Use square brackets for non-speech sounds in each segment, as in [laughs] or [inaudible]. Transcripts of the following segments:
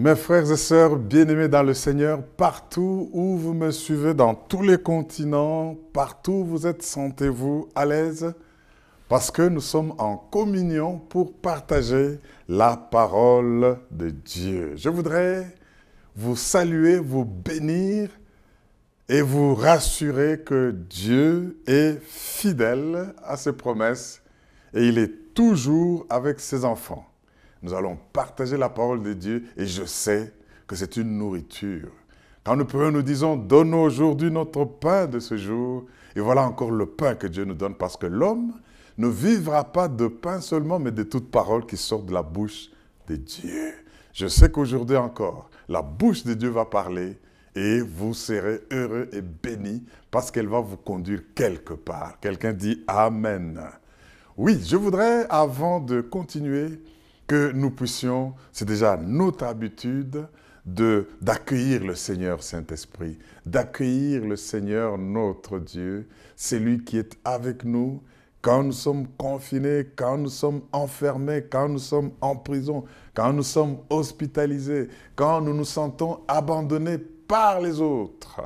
Mes frères et sœurs bien-aimés dans le Seigneur, partout où vous me suivez, dans tous les continents, partout où vous êtes, sentez-vous à l'aise parce que nous sommes en communion pour partager la parole de Dieu. Je voudrais vous saluer, vous bénir et vous rassurer que Dieu est fidèle à ses promesses et il est toujours avec ses enfants. Nous allons partager la parole de Dieu et je sais que c'est une nourriture. Quand nous prions, nous disons, donne aujourd'hui notre pain de ce jour. Et voilà encore le pain que Dieu nous donne parce que l'homme ne vivra pas de pain seulement, mais de toute parole qui sort de la bouche de Dieu. Je sais qu'aujourd'hui encore, la bouche de Dieu va parler et vous serez heureux et bénis parce qu'elle va vous conduire quelque part. Quelqu'un dit Amen. Oui, je voudrais, avant de continuer, que nous puissions, c'est déjà notre habitude, de d'accueillir le Seigneur Saint-Esprit, d'accueillir le Seigneur notre Dieu, c'est lui qui est avec nous quand nous sommes confinés, quand nous sommes enfermés, quand nous sommes en prison, quand nous sommes hospitalisés, quand nous nous sentons abandonnés par les autres.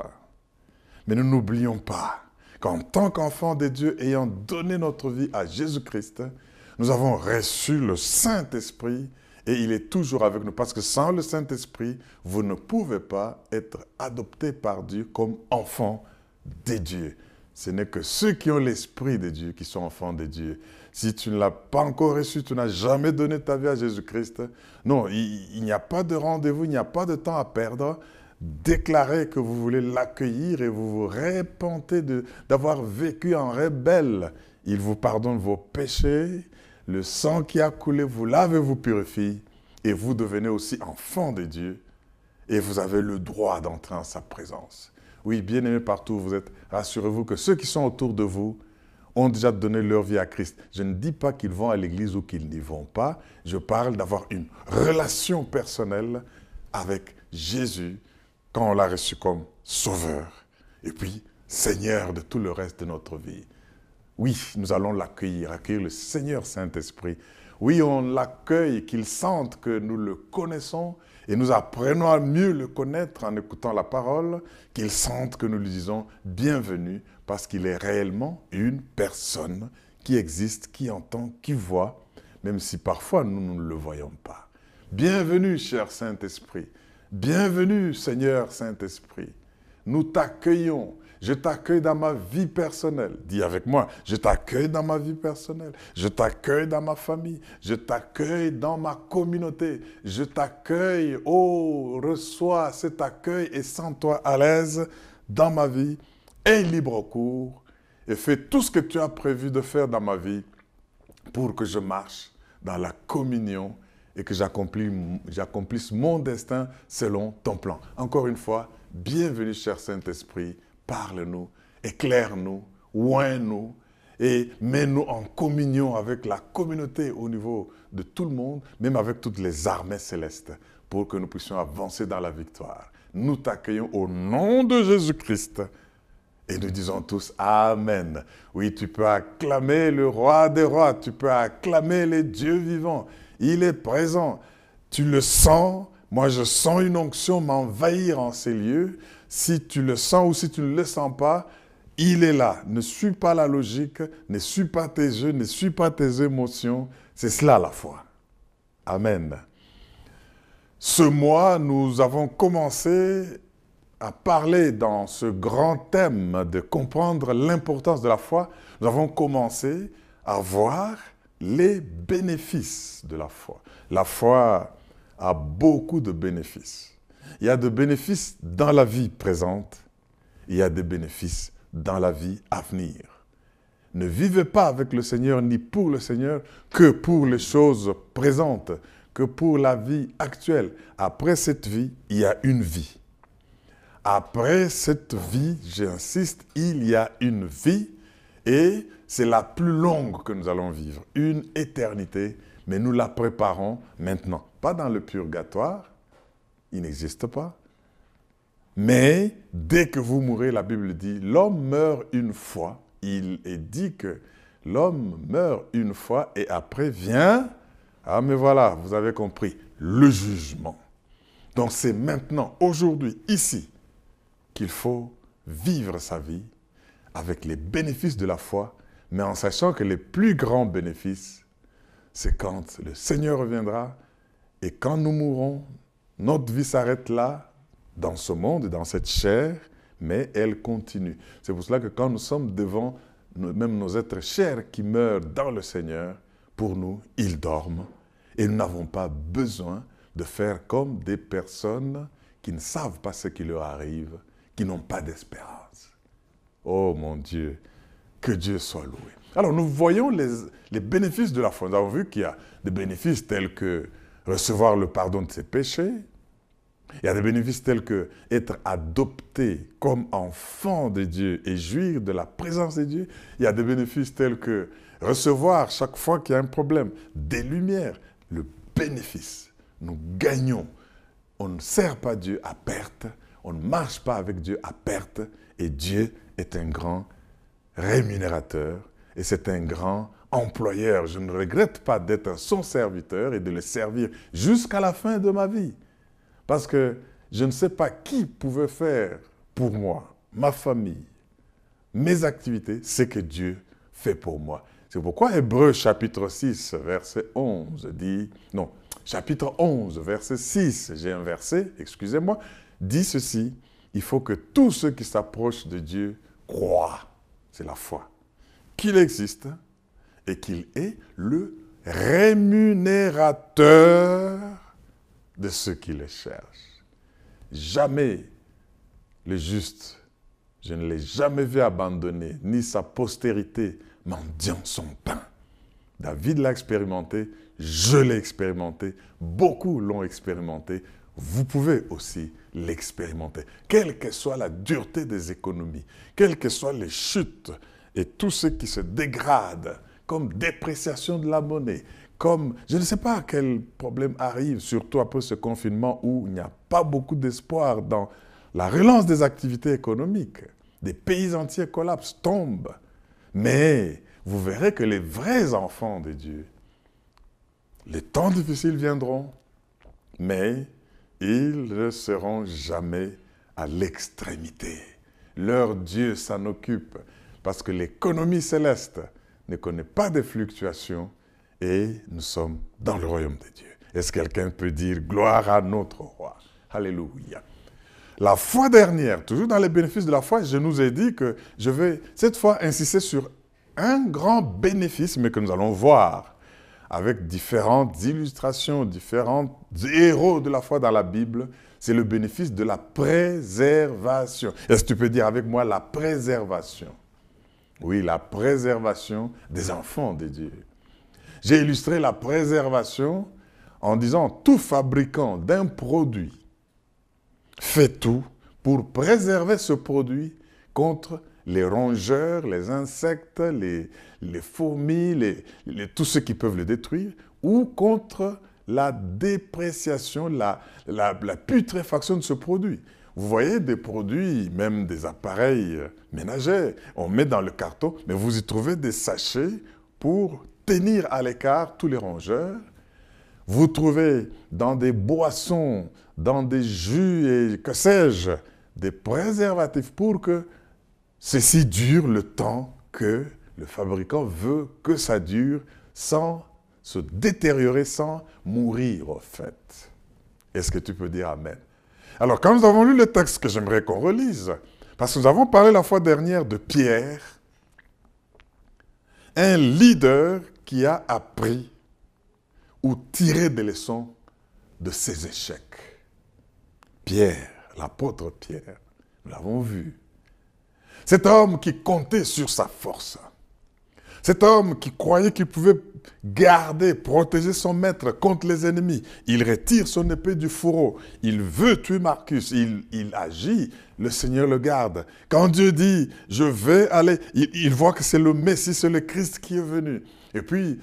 Mais ne n'oublions pas qu'en tant qu'enfants de Dieu ayant donné notre vie à Jésus-Christ, nous avons reçu le Saint-Esprit et il est toujours avec nous. Parce que sans le Saint-Esprit, vous ne pouvez pas être adoptés par Dieu comme enfants de Dieu. Ce n'est que ceux qui ont l'Esprit de Dieu qui sont enfants de Dieu. Si tu ne l'as pas encore reçu, tu n'as jamais donné ta vie à Jésus-Christ, non, il, il n'y a pas de rendez-vous, il n'y a pas de temps à perdre. Déclarez que vous voulez l'accueillir et vous vous répentez d'avoir vécu en rebelle. Il vous pardonne vos péchés, le sang qui a coulé vous lave et vous purifie, et vous devenez aussi enfant de Dieu, et vous avez le droit d'entrer en sa présence. Oui, bien aimé partout vous êtes, rassurez-vous que ceux qui sont autour de vous ont déjà donné leur vie à Christ. Je ne dis pas qu'ils vont à l'église ou qu'ils n'y vont pas, je parle d'avoir une relation personnelle avec Jésus quand on l'a reçu comme sauveur, et puis Seigneur de tout le reste de notre vie. Oui, nous allons l'accueillir, accueillir le Seigneur Saint-Esprit. Oui, on l'accueille, qu'il sente que nous le connaissons et nous apprenons à mieux le connaître en écoutant la parole, qu'il sente que nous lui disons bienvenue parce qu'il est réellement une personne qui existe, qui entend, qui voit, même si parfois nous ne le voyons pas. Bienvenue, cher Saint-Esprit. Bienvenue, Seigneur Saint-Esprit. Nous t'accueillons je t'accueille dans ma vie personnelle. Dis avec moi, je t'accueille dans ma vie personnelle. Je t'accueille dans ma famille. Je t'accueille dans ma communauté. Je t'accueille. Oh, reçois cet accueil et sens-toi à l'aise dans ma vie. Aie libre cours et fais tout ce que tu as prévu de faire dans ma vie pour que je marche dans la communion et que j'accomplisse mon destin selon ton plan. Encore une fois, bienvenue cher Saint-Esprit parle-nous, éclaire-nous, oins-nous et mets-nous en communion avec la communauté au niveau de tout le monde, même avec toutes les armées célestes, pour que nous puissions avancer dans la victoire. Nous t'accueillons au nom de Jésus-Christ. Et nous disons tous Amen. Oui, tu peux acclamer le roi des rois, tu peux acclamer les dieux vivants. Il est présent. Tu le sens. Moi, je sens une onction m'envahir en ces lieux. Si tu le sens ou si tu ne le sens pas, il est là. Ne suis pas la logique, ne suis pas tes yeux, ne suis pas tes émotions. C'est cela la foi. Amen. Ce mois, nous avons commencé à parler dans ce grand thème de comprendre l'importance de la foi. Nous avons commencé à voir les bénéfices de la foi. La foi a beaucoup de bénéfices. Il y a des bénéfices dans la vie présente, il y a des bénéfices dans la vie à venir. Ne vivez pas avec le Seigneur ni pour le Seigneur que pour les choses présentes, que pour la vie actuelle. Après cette vie, il y a une vie. Après cette vie, j'insiste, il y a une vie et c'est la plus longue que nous allons vivre, une éternité, mais nous la préparons maintenant, pas dans le purgatoire, il n'existe pas. Mais dès que vous mourrez, la Bible dit, l'homme meurt une fois. Il est dit que l'homme meurt une fois et après vient, ah mais voilà, vous avez compris, le jugement. Donc c'est maintenant, aujourd'hui, ici, qu'il faut vivre sa vie avec les bénéfices de la foi, mais en sachant que les plus grands bénéfices, c'est quand le Seigneur reviendra et quand nous mourrons, notre vie s'arrête là, dans ce monde, dans cette chair, mais elle continue. C'est pour cela que quand nous sommes devant même nos êtres chers qui meurent dans le Seigneur, pour nous, ils dorment et nous n'avons pas besoin de faire comme des personnes qui ne savent pas ce qui leur arrive, qui n'ont pas d'espérance. Oh mon Dieu, que Dieu soit loué. Alors nous voyons les, bénéfices de la foi. Nous avons vu qu'il y a des bénéfices tels que recevoir le pardon de ses péchés. Il y a des bénéfices tels que être adopté comme enfant de Dieu et jouir de la présence de Dieu. Il y a des bénéfices tels que recevoir chaque fois qu'il y a un problème des lumières, le bénéfice. Nous gagnons. On ne sert pas Dieu à perte, on ne marche pas avec Dieu à perte, et Dieu est un grand rémunérateur, et c'est un grand employeur. Je ne regrette pas d'être son serviteur et de le servir jusqu'à la fin de ma vie. Parce que je ne sais pas qui pouvait faire pour moi, ma famille, mes activités, ce que Dieu fait pour moi. C'est pourquoi Hébreu chapitre 6, verset 11 dit, non, chapitre 11, verset 6, j'ai un verset, excusez-moi, dit ceci, il faut que tous ceux qui s'approchent de Dieu croient, c'est la foi, qu'il existe et qu'il est le rémunérateur de ceux qui le cherchent. Jamais le juste, je ne l'ai jamais vu abandonner, ni sa postérité mendiant son pain. David l'a expérimenté, je l'ai expérimenté, beaucoup l'ont expérimenté, vous pouvez aussi l'expérimenter. Quelle que soit la dureté des économies, quelles que soient les chutes et tout ce qui se dégrade, comme dépréciation de la monnaie, comme je ne sais pas quel problème arrive, surtout après ce confinement où il n'y a pas beaucoup d'espoir dans la relance des activités économiques. Des pays entiers collapsent, tombent. Mais vous verrez que les vrais enfants de Dieu, les temps difficiles viendront, mais ils ne seront jamais à l'extrémité. Leur Dieu s'en occupe parce que l'économie céleste ne connaît pas de fluctuations et nous sommes dans le royaume de Dieu. Est-ce que quelqu'un peut dire gloire à notre roi? Alléluia. La fois dernière, toujours dans les bénéfices de la foi, je nous ai dit que je vais cette fois insister sur un grand bénéfice, mais que nous allons voir avec différentes illustrations, différents héros de la foi dans la Bible, c'est le bénéfice de la préservation. Est-ce que tu peux dire avec moi la préservation? Oui, la préservation des enfants de Dieu. J'ai illustré la préservation en disant tout fabricant d'un produit fait tout pour préserver ce produit contre les rongeurs, les insectes, les, fourmis, les, tous ceux qui peuvent le détruire, ou contre la dépréciation, la, la, putréfaction de ce produit. Vous voyez des produits, même des appareils ménagers, on met dans le carton, mais vous y trouvez des sachets pour tenir à l'écart tous les rongeurs. Vous trouvez dans des boissons, dans des jus et que sais-je, des préservatifs pour que Ceci dure le temps que le fabricant veut que ça dure sans se détériorer, sans mourir au fait. Est-ce que tu peux dire Amen? Alors, quand nous avons lu le texte que j'aimerais qu'on relise, parce que nous avons parlé la fois dernière de Pierre, un leader qui a appris ou tiré des leçons de ses échecs. Pierre, l'apôtre Pierre, nous l'avons vu, cet homme qui comptait sur sa force. Cet homme qui croyait qu'il pouvait garder, protéger son maître contre les ennemis. Il retire son épée du fourreau. Il veut tuer Marcus. Il, agit. Le Seigneur le garde. Quand Dieu dit, je vais aller, il voit que c'est le Messie, c'est le Christ qui est venu. Et puis,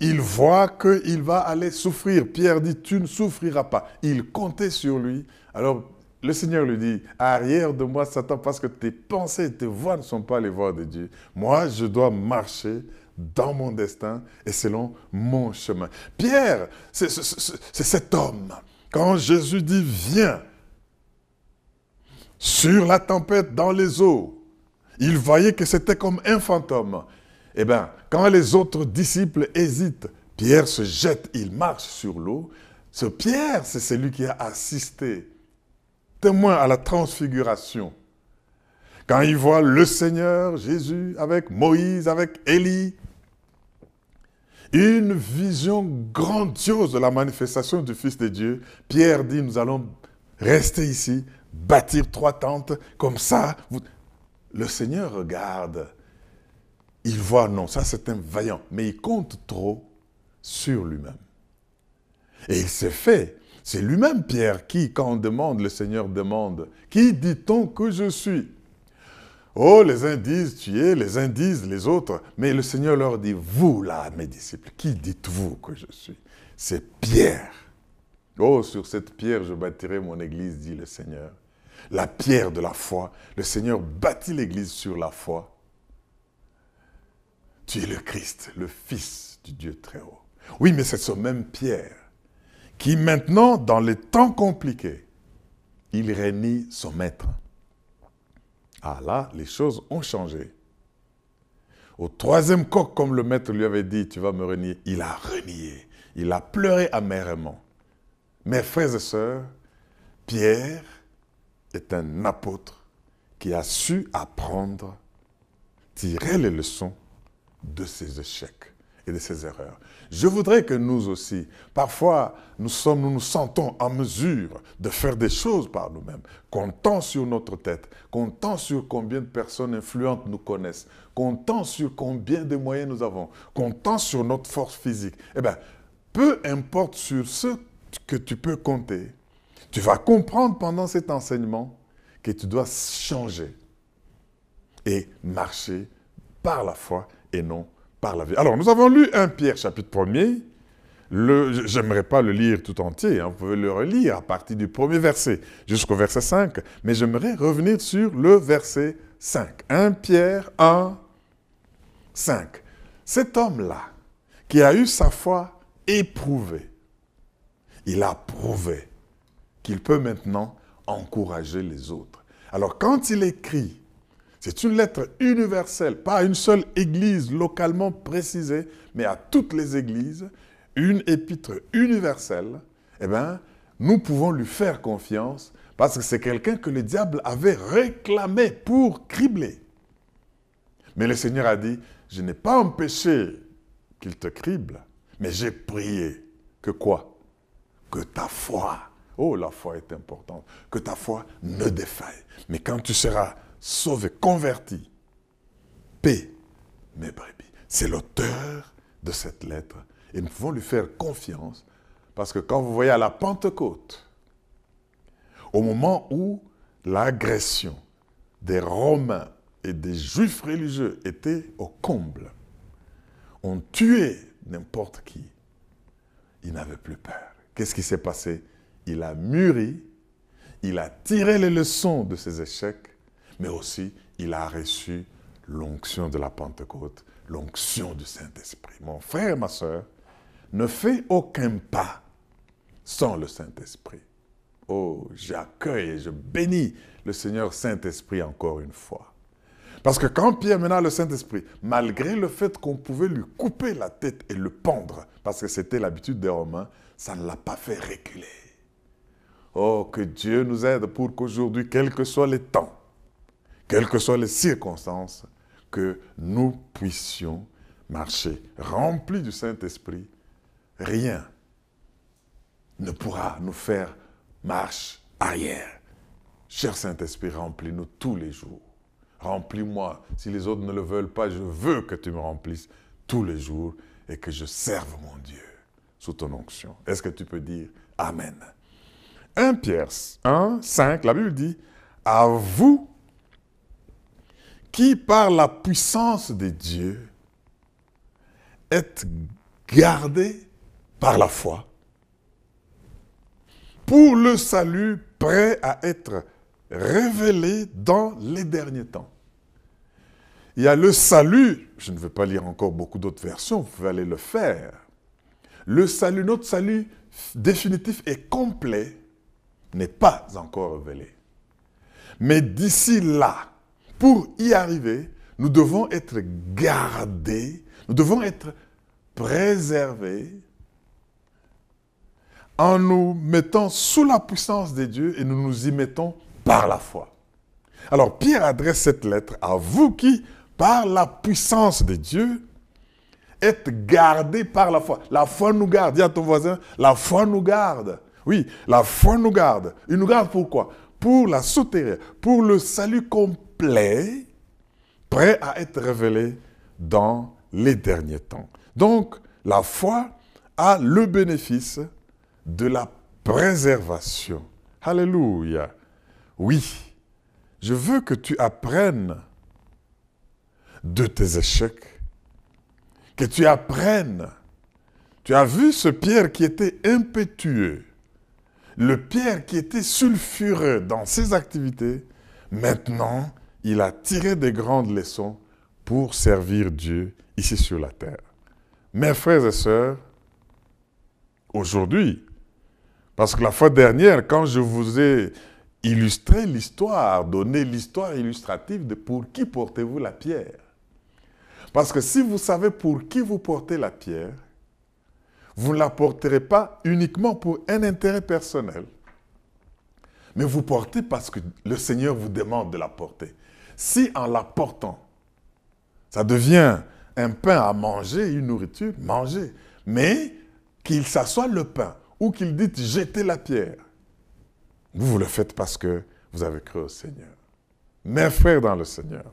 il voit qu'il va aller souffrir. Pierre dit, tu ne souffriras pas. Il comptait sur lui. Alors, le Seigneur lui dit, arrière de moi, Satan, parce que tes pensées, tes voix ne sont pas les voix de Dieu. Moi, je dois marcher dans mon destin et selon mon chemin. Pierre, c'est cet homme Quand Jésus dit viens sur la tempête dans les eaux, il voyait que c'était comme un fantôme. Eh bien, quand les autres disciples hésitent, Pierre se jette, il marche sur l'eau. Ce Pierre, c'est celui qui a assisté, témoin à la transfiguration. Quand il voit le Seigneur Jésus avec Moïse, avec Élie, une vision grandiose de la manifestation du Fils de Dieu, Pierre dit, nous allons rester ici, bâtir trois tentes, comme ça. Le Seigneur regarde, il voit, non, ça c'est un vaillant, mais il compte trop sur lui-même. Et il s'est fait. C'est lui-même, Pierre, qui, quand on demande, le Seigneur demande, qui dit-on que je suis? Oh, les uns disent tu es, les uns disent les autres. Mais le Seigneur leur dit, vous là, mes disciples, qui dites-vous que je suis? C'est Pierre. Oh, sur cette pierre, je bâtirai mon église, dit le Seigneur. La pierre de la foi. Le Seigneur bâtit l'église sur la foi. Tu es le Christ, le Fils du Dieu très haut. Oui, mais c'est ce même Pierre qui maintenant, dans les temps compliqués, il réunit son maître. Ah là, les choses ont changé. Au troisième coq, comme le maître lui avait dit, tu vas me renier, il a renié. Il a pleuré amèrement. Mes frères et sœurs, Pierre est un apôtre qui a su apprendre, tirer les leçons de ses échecs et de ses erreurs. Je voudrais que nous aussi, parfois, nous sommes, nous nous sentons en mesure de faire des choses par nous-mêmes, comptant sur notre tête, comptant sur combien de personnes influentes nous connaissent, comptant sur combien de moyens nous avons, comptant sur notre force physique. Eh bien, peu importe sur ce que tu peux compter, tu vas comprendre pendant cet enseignement que tu dois changer et marcher par la foi et non par la vie. Alors, nous avons lu 1 Pierre chapitre 1er. Je n'aimerais pas le lire tout entier, hein. vous pouvez le relire à partir du premier verset jusqu'au verset 5, mais j'aimerais revenir sur le verset 5. 1 Pierre 1, 5. Cet homme-là, qui a eu sa foi éprouvée, il a prouvé qu'il peut maintenant encourager les autres. Alors quand il écrit c'est une lettre universelle, pas à une seule église localement précisée, mais à toutes les églises, une épître universelle. Eh bien, nous pouvons lui faire confiance parce que c'est quelqu'un que le diable avait réclamé pour cribler. Mais le Seigneur a dit, je n'ai pas empêché qu'il te crible, mais j'ai prié que quoi? Que ta foi, oh la foi est importante, que ta foi ne défaille. Mais quand tu seras sauvé, converti. Paix, mes brebis. C'est l'auteur de cette lettre. Et nous pouvons lui faire confiance parce que quand vous voyez à la Pentecôte, au moment où l'agression des Romains et des Juifs religieux était au comble, on tuait n'importe qui. Il n'avait plus peur. Qu'est-ce qui s'est passé? Il a mûri, il a tiré les leçons de ses échecs mais aussi il a reçu l'onction de la Pentecôte, l'onction du Saint-Esprit. Mon frère, ma soeur, ne fais aucun pas sans le Saint-Esprit. Oh, j'accueille et je bénis le Seigneur Saint-Esprit encore une fois. Parce que quand Pierre mena le Saint-Esprit, malgré le fait qu'on pouvait lui couper la tête et le pendre, parce que c'était l'habitude des Romains, ça ne l'a pas fait reculer. Oh, que Dieu nous aide pour qu'aujourd'hui, quels que soient les temps, quelles que soient les circonstances, que nous puissions marcher remplis du Saint-Esprit. Rien ne pourra nous faire marche arrière. Cher Saint-Esprit, remplis-nous tous les jours. Remplis-moi. Si les autres ne le veulent pas, je veux que tu me remplisses tous les jours et que je serve mon Dieu sous ton onction. Est-ce que tu peux dire Amen? 1 Pierre 1, 5, la Bible dit, à vous qui par la puissance de Dieu est gardé par la foi pour le salut prêt à être révélé dans les derniers temps. Il y a le salut, je ne vais pas lire encore beaucoup d'autres versions, vous pouvez aller le faire. Le salut, notre salut définitif et complet n'est pas encore révélé. Mais d'ici là, pour y arriver, nous devons être gardés, nous devons être préservés en nous mettant sous la puissance de Dieu et nous nous y mettons par la foi. Alors Pierre adresse cette lettre à vous qui, par la puissance de Dieu, êtes gardés par la foi. La foi nous garde. Dis à ton voisin, la foi nous garde. Oui, la foi nous garde. Il nous garde pourquoi? Pour la souterraine, pour le salut complet, prêt à être révélé dans les derniers temps. Donc, la foi a le bénéfice de la préservation. Alléluia. Oui, je veux que tu apprennes de tes échecs, que tu apprennes. Tu as vu ce Pierre qui était impétueux, le Pierre qui était sulfureux dans ses activités. Maintenant, il a tiré des grandes leçons pour servir Dieu ici sur la terre. Mes frères et sœurs, aujourd'hui, parce que la fois dernière, quand je vous ai illustré l'histoire, donné l'histoire illustrative de pour qui portez-vous la pierre. Parce que si vous savez pour qui vous portez la pierre, vous ne la porterez pas uniquement pour un intérêt personnel, mais vous portez parce que le Seigneur vous demande de la porter. Si en la portant, ça devient un pain à manger, une nourriture, mangez. Mais qu'il s'assoie le pain ou qu'il dise jetez la pierre, vous, vous le faites parce que vous avez cru au Seigneur. Mes frères dans le Seigneur,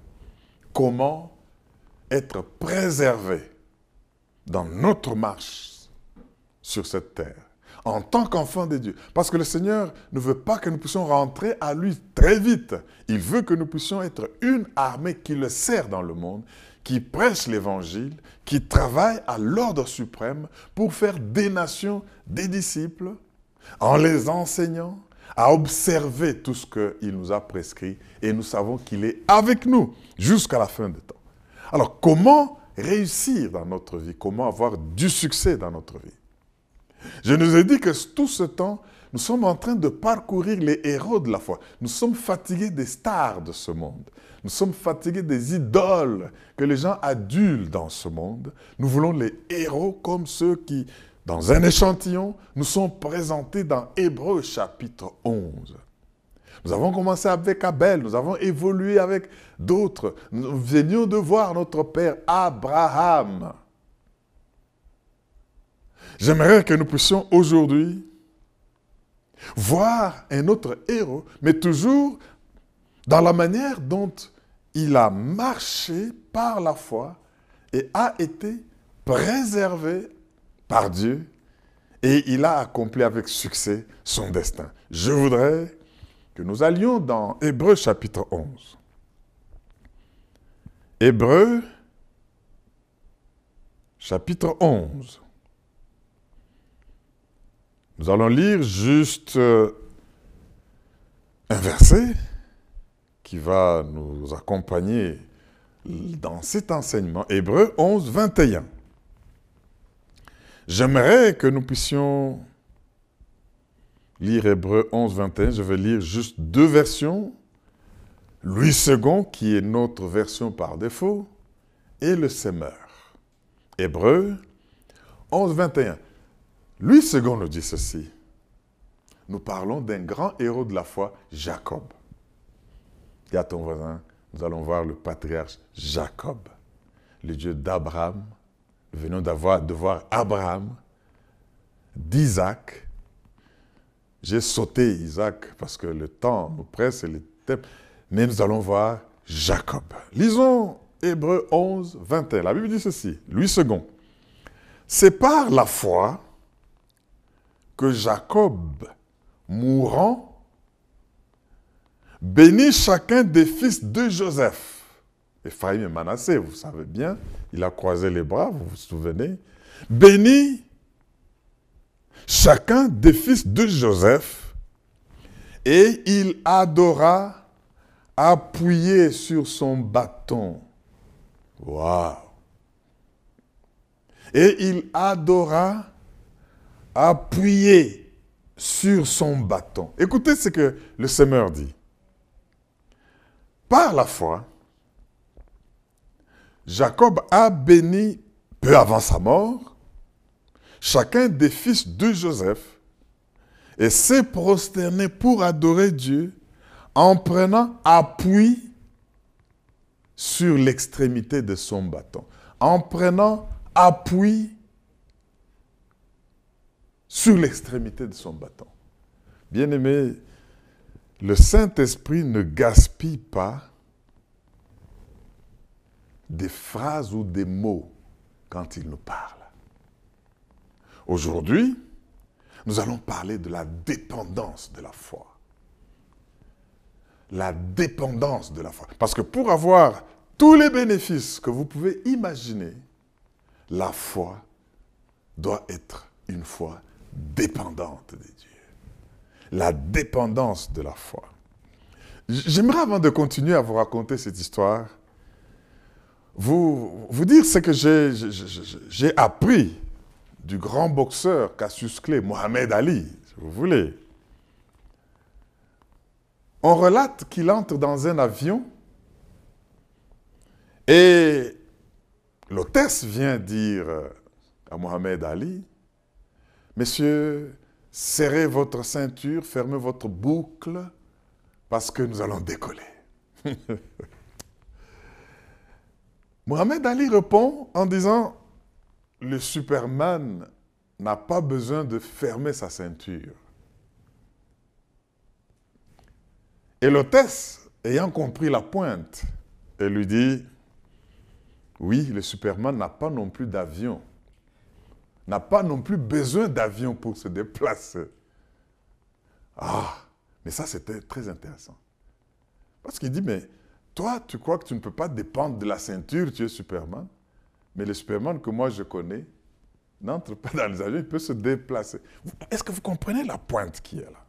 comment être préservé dans notre marche sur cette terre en tant qu'enfant de Dieu. Parce que le Seigneur ne veut pas que nous puissions rentrer à lui très vite. Il veut que nous puissions être une armée qui le sert dans le monde, qui prêche l'évangile, qui travaille à l'ordre suprême pour faire des nations des disciples, en les enseignant à observer tout ce qu'il nous a prescrit et nous savons qu'il est avec nous jusqu'à la fin des temps. Alors comment réussir dans notre vie? Comment avoir du succès dans notre vie? Je nous ai dit que tout ce temps, nous sommes en train de parcourir les héros de la foi. Nous sommes fatigués des stars de ce monde. Nous sommes fatigués des idoles que les gens adulent dans ce monde. Nous voulons les héros comme ceux qui, dans un échantillon, nous sont présentés dans Hébreu chapitre 11. Nous avons commencé avec Abel, nous avons évolué avec d'autres. Nous venions de voir notre père Abraham. J'aimerais que nous puissions aujourd'hui voir un autre héros, mais toujours dans la manière dont il a marché par la foi et a été préservé par Dieu et il a accompli avec succès son destin. Je voudrais que nous allions dans Hébreu chapitre 11. Hébreu chapitre 11. Nous allons lire juste euh, un verset qui va nous accompagner dans cet enseignement. Hébreu 11, 21. J'aimerais que nous puissions lire Hébreu 11, 21. Je vais lire juste deux versions. Louis II, qui est notre version par défaut, et le Semeur. Hébreu 11, 21. Louis II nous dit ceci. Nous parlons d'un grand héros de la foi, Jacob. Dis à ton voisin, nous allons voir le patriarche Jacob, le Dieu d'Abraham. Nous venons d'avoir, de voir Abraham, d'Isaac. J'ai sauté Isaac parce que le temps nous presse et le Mais nous allons voir Jacob. Lisons Hébreu 11, 21. La Bible dit ceci, Louis II. C'est par la foi que Jacob, mourant, Bénis chacun des fils de Joseph. Ephraim et Manassé, vous savez bien, il a croisé les bras, vous vous souvenez. Bénis chacun des fils de Joseph, et il adora appuyé sur son bâton. Waouh! Et il adora appuyé sur son bâton. Écoutez ce que le Seigneur dit. Par la foi, Jacob a béni peu avant sa mort chacun des fils de Joseph et s'est prosterné pour adorer Dieu en prenant appui sur l'extrémité de son bâton. En prenant appui sur l'extrémité de son bâton. Bien-aimé, le Saint-Esprit ne gaspille pas des phrases ou des mots quand il nous parle. Aujourd'hui, nous allons parler de la dépendance de la foi. La dépendance de la foi. Parce que pour avoir tous les bénéfices que vous pouvez imaginer, la foi doit être une foi dépendante de Dieu. La dépendance de la foi. J'aimerais, avant de continuer à vous raconter cette histoire, vous, vous dire ce que j'ai appris du grand boxeur Cassius Clay, Mohamed Ali, si vous voulez. On relate qu'il entre dans un avion et l'hôtesse vient dire à Mohamed Ali, Messieurs, serrez votre ceinture, fermez votre boucle, parce que nous allons décoller. [laughs] Mohamed Ali répond en disant, le Superman n'a pas besoin de fermer sa ceinture. Et l'hôtesse, ayant compris la pointe, elle lui dit, oui, le Superman n'a pas non plus d'avion, n'a pas non plus besoin d'avion pour se déplacer. Ah, mais ça c'était très intéressant. Parce qu'il dit, mais toi, tu crois que tu ne peux pas dépendre de la ceinture, tu es Superman? Mais le Superman que moi je connais n'entre pas dans les avions, il peut se déplacer. Est-ce que vous comprenez la pointe qui est là?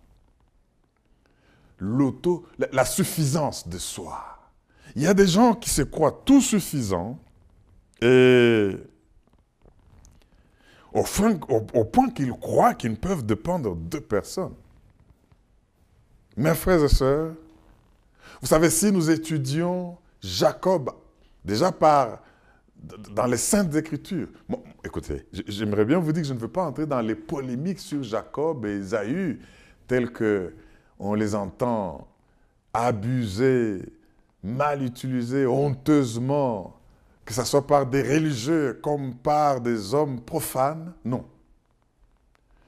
L'auto, la, suffisance de soi. Il y a des gens qui se croient tout suffisants et au, point qu'ils croient qu'ils ne peuvent dépendre de personne. Mes frères et sœurs, vous savez, si nous étudions Jacob, déjà par dans les Saintes Écritures. écoutez, j'aimerais bien vous dire que je ne veux pas entrer dans les polémiques sur Jacob et Esaü, telles que on les entend abusés, mal utilisés, honteusement, que ce soit par des religieux comme par des hommes profanes. Non.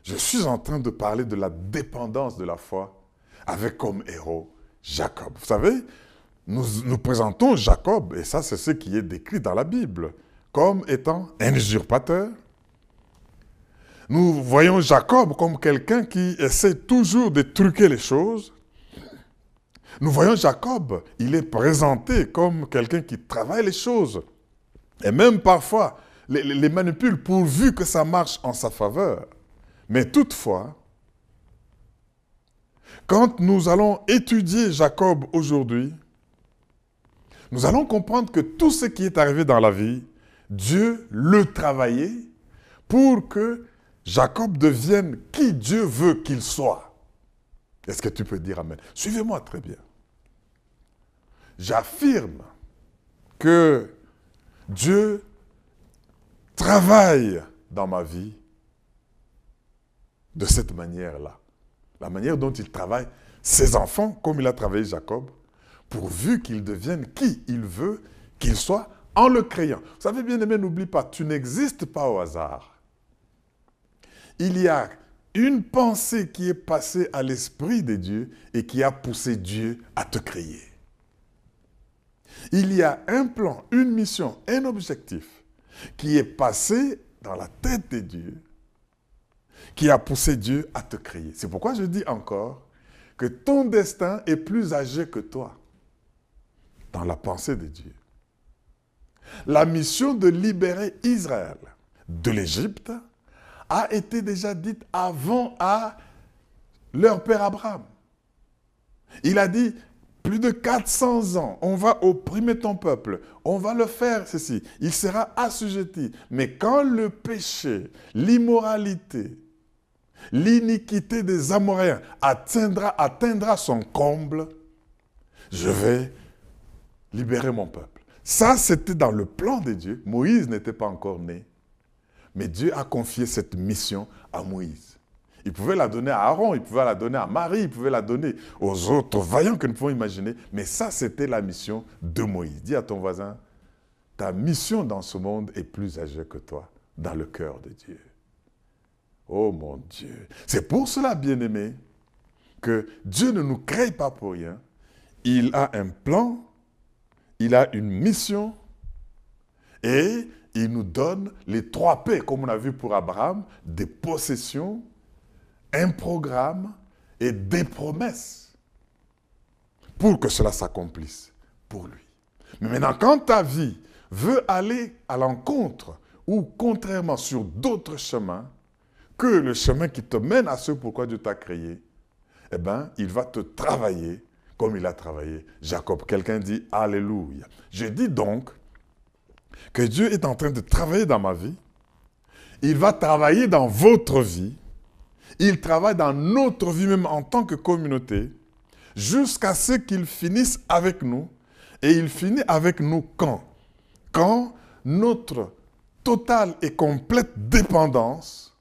Je suis en train de parler de la dépendance de la foi avec comme héros Jacob. Vous savez, nous, présentons Jacob, et ça c'est ce qui est décrit dans la Bible, comme étant un usurpateur. Nous voyons Jacob comme quelqu'un qui essaie toujours de truquer les choses. Nous voyons Jacob, il est présenté comme quelqu'un qui travaille les choses. Et même parfois, les, les manipule pourvu que ça marche en sa faveur. Mais toutefois, quand nous allons étudier Jacob aujourd'hui, nous allons comprendre que tout ce qui est arrivé dans la vie, Dieu le travaillait pour que Jacob devienne qui Dieu veut qu'il soit. Est-ce que tu peux dire Amen? Suivez-moi très bien. J'affirme que Dieu travaille dans ma vie de cette manière-là. La manière dont il travaille ses enfants, comme il a travaillé Jacob, pourvu qu'il devienne qui il veut qu'il soit en le créant. Vous savez bien aimé, n'oublie pas, tu n'existes pas au hasard. Il y a une pensée qui est passée à l'Esprit de Dieu et qui a poussé Dieu à te créer. Il y a un plan, une mission, un objectif qui est passé dans la tête de Dieu, qui a poussé Dieu à te créer. C'est pourquoi je dis encore que ton destin est plus âgé que toi dans la pensée de Dieu. La mission de libérer Israël de l'Égypte a été déjà dite avant à leur père Abraham. Il a dit, plus de 400 ans, on va opprimer ton peuple, on va le faire ceci, il sera assujetti. Mais quand le péché, l'immoralité l'iniquité des Amoréens atteindra, atteindra son comble, je vais libérer mon peuple. Ça, c'était dans le plan de Dieu. Moïse n'était pas encore né. Mais Dieu a confié cette mission à Moïse. Il pouvait la donner à Aaron, il pouvait la donner à Marie, il pouvait la donner aux autres vaillants que nous pouvons imaginer. Mais ça, c'était la mission de Moïse. Dis à ton voisin, ta mission dans ce monde est plus âgée que toi, dans le cœur de Dieu. Oh mon Dieu. C'est pour cela, bien-aimé, que Dieu ne nous crée pas pour rien. Il a un plan, il a une mission et il nous donne les trois P, comme on a vu pour Abraham, des possessions, un programme et des promesses pour que cela s'accomplisse pour lui. Mais maintenant, quand ta vie veut aller à l'encontre ou contrairement sur d'autres chemins que le chemin qui te mène à ce pourquoi Dieu t'a créé, eh bien, il va te travailler comme il a travaillé Jacob. Quelqu'un dit Alléluia. Je dis donc que Dieu est en train de travailler dans ma vie. Il va travailler dans votre vie. Il travaille dans notre vie même en tant que communauté jusqu'à ce qu'il finisse avec nous. Et il finit avec nous quand? Quand notre totale et complète dépendance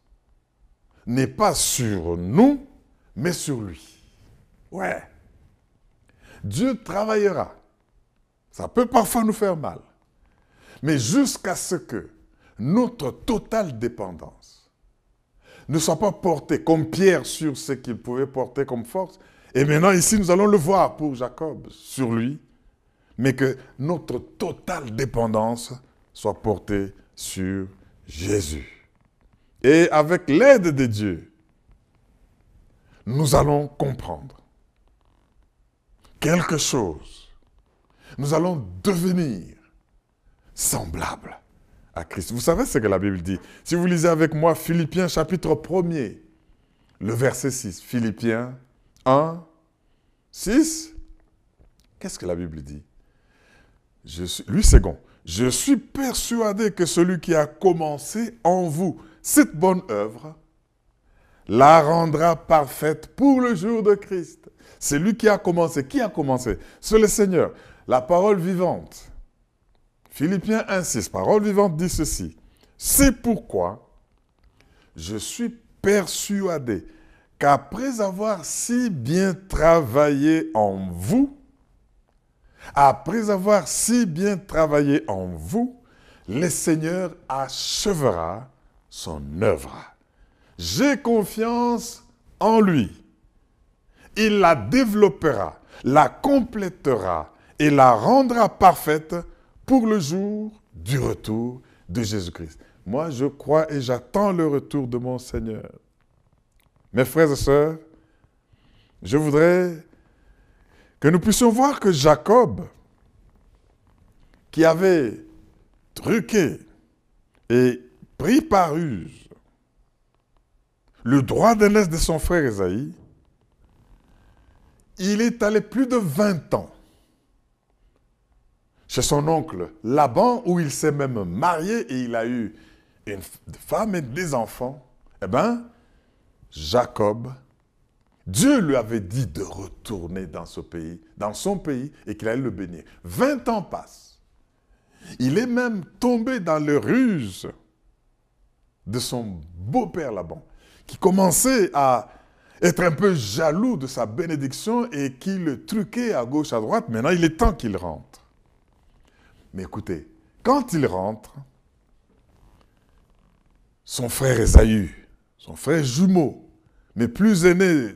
n'est pas sur nous, mais sur lui. Ouais. Dieu travaillera. Ça peut parfois nous faire mal. Mais jusqu'à ce que notre totale dépendance ne soit pas portée comme Pierre sur ce qu'il pouvait porter comme force. Et maintenant, ici, nous allons le voir pour Jacob, sur lui. Mais que notre totale dépendance soit portée sur Jésus. Et avec l'aide de Dieu, nous allons comprendre quelque chose. Nous allons devenir semblables Vous savez ce que la Bible dit? Si vous lisez avec moi Philippiens chapitre 1er, le verset 6. Philippiens 1, 6. Qu'est-ce que la Bible dit? Lui second. Je suis persuadé que celui qui a commencé en vous cette bonne œuvre la rendra parfaite pour le jour de Christ. C'est lui qui a commencé. Qui a commencé? C'est le Seigneur. La parole vivante. Philippiens 1,6, parole vivante dit ceci. C'est pourquoi je suis persuadé qu'après avoir si bien travaillé en vous, après avoir si bien travaillé en vous, le Seigneur achèvera son œuvre. J'ai confiance en lui il la développera, la complétera et la rendra parfaite pour le jour du retour de Jésus-Christ. Moi, je crois et j'attends le retour de mon Seigneur. Mes frères et sœurs, je voudrais que nous puissions voir que Jacob, qui avait truqué et pris par ruse le droit d'aînesse de son frère Esaïe, il est allé plus de 20 ans chez son oncle Laban, où il s'est même marié et il a eu une femme et des enfants. Eh bien, Jacob, Dieu lui avait dit de retourner dans ce pays, dans son pays, et qu'il allait le bénir. 20 ans passent. Il est même tombé dans les ruses de son beau-père Laban, qui commençait à être un peu jaloux de sa bénédiction et qui le truquait à gauche, à droite. Maintenant, il est temps qu'il rentre. Mais écoutez, quand il rentre, son frère Esaü, son frère jumeau, mais plus aîné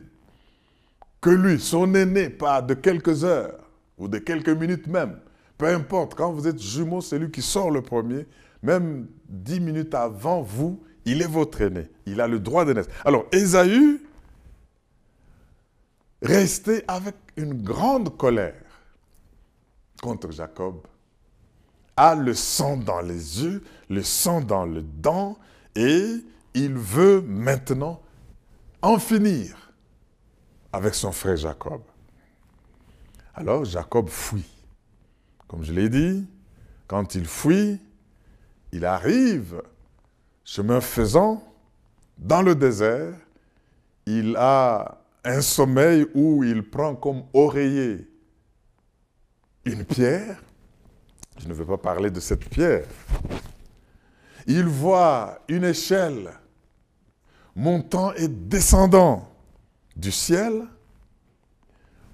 que lui, son aîné, pas de quelques heures ou de quelques minutes même, peu importe, quand vous êtes jumeau, c'est lui qui sort le premier, même dix minutes avant vous, il est votre aîné. Il a le droit de naître. Alors, Esaü restait avec une grande colère contre Jacob, le sang dans les yeux, le sang dans le dent, et il veut maintenant en finir avec son frère Jacob. Alors Jacob fuit. Comme je l'ai dit, quand il fuit, il arrive, chemin faisant, dans le désert, il a un sommeil où il prend comme oreiller une pierre. Je ne veux pas parler de cette pierre. Il voit une échelle montant et descendant du ciel.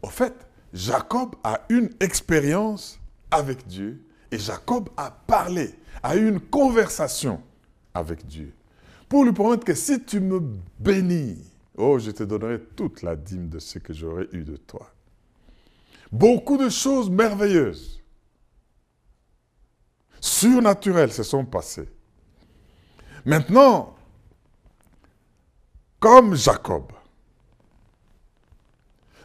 Au fait, Jacob a une expérience avec Dieu et Jacob a parlé, a eu une conversation avec Dieu pour lui promettre que si tu me bénis, oh, je te donnerai toute la dîme de ce que j'aurai eu de toi. Beaucoup de choses merveilleuses, surnaturelles se sont passées. Maintenant, comme Jacob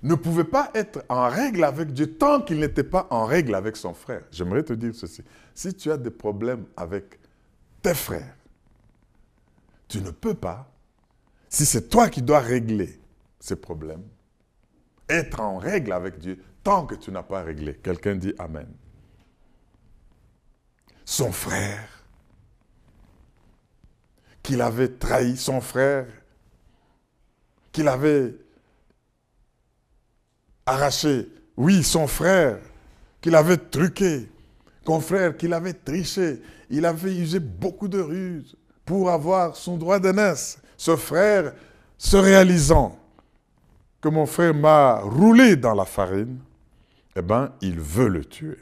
ne pouvait pas être en règle avec Dieu tant qu'il n'était pas en règle avec son frère. J'aimerais te dire ceci. Si tu as des problèmes avec tes frères, tu ne peux pas, si c'est toi qui dois régler ces problèmes, être en règle avec Dieu tant que tu n'as pas réglé. Quelqu'un dit Amen. Son frère, qu'il avait trahi, son frère, qu'il avait arraché, oui, son frère, qu'il avait truqué, son frère, qu'il avait triché, il avait usé beaucoup de ruses pour avoir son droit d'aînesse. Ce frère, se réalisant que mon frère m'a roulé dans la farine, eh bien, il veut le tuer.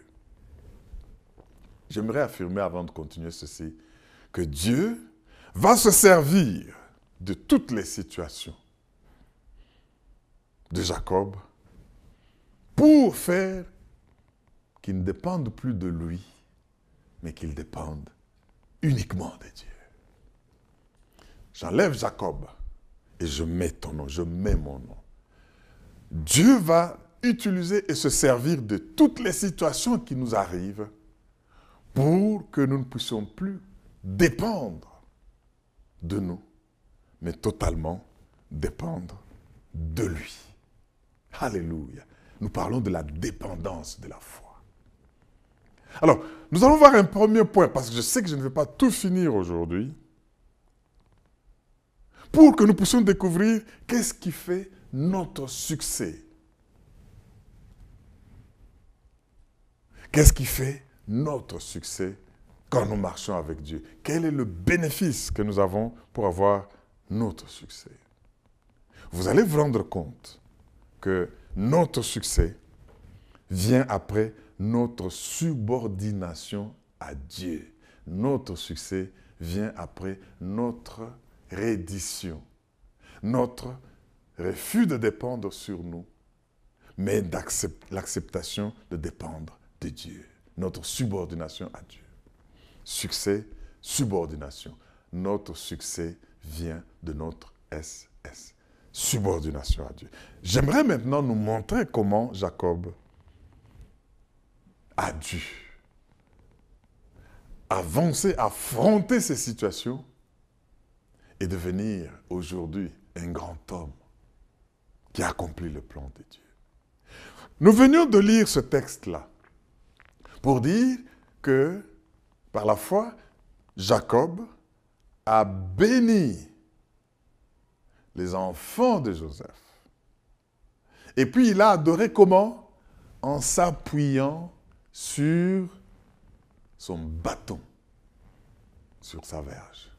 J'aimerais affirmer avant de continuer ceci, que Dieu va se servir de toutes les situations de Jacob pour faire qu'il ne dépende plus de lui, mais qu'il dépende uniquement de Dieu. J'enlève Jacob et je mets ton nom, je mets mon nom. Dieu va utiliser et se servir de toutes les situations qui nous arrivent pour que nous ne puissions plus dépendre de nous, mais totalement dépendre de lui. Alléluia. Nous parlons de la dépendance de la foi. Alors, nous allons voir un premier point, parce que je sais que je ne vais pas tout finir aujourd'hui pour que nous puissions découvrir qu'est-ce qui fait notre succès. Qu'est-ce qui fait notre succès quand nous marchons avec Dieu Quel est le bénéfice que nous avons pour avoir notre succès? Vous allez vous rendre compte que notre succès vient après notre subordination à Dieu. Notre succès vient après notre reddition. Notre refus de dépendre sur nous, mais l'acceptation de dépendre de Dieu. Notre subordination à Dieu. Succès, subordination. Notre succès vient de notre SS. Subordination à Dieu. J'aimerais maintenant nous montrer comment Jacob a dû avancer, affronter ces situations et devenir aujourd'hui un grand homme qui a accompli le plan de Dieu. Nous venions de lire ce texte-là pour dire que par la foi, Jacob a béni les enfants de Joseph. Et puis il a adoré comment? En s'appuyant sur son bâton, sur sa verge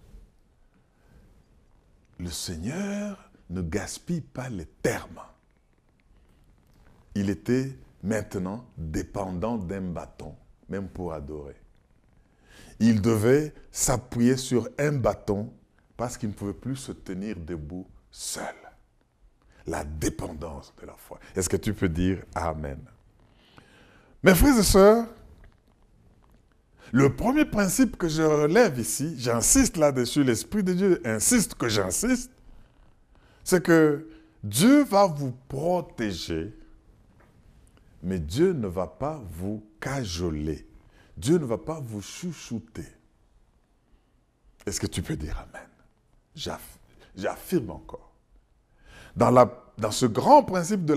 le Seigneur ne gaspille pas les termes. Il était maintenant dépendant d'un bâton, même pour adorer. Il devait s'appuyer sur un bâton parce qu'il ne pouvait plus se tenir debout seul. La dépendance de la foi. Est-ce que tu peux dire Amen? Mes frères et sœurs, le premier principe que je relève ici, j'insiste là-dessus, l'Esprit de Dieu insiste que j'insiste, c'est que Dieu va vous protéger, mais Dieu ne va pas vous cajoler. Dieu ne va pas vous chouchouter. Est-ce que tu peux dire Amen? J'affirme encore. Dans, ce grand principe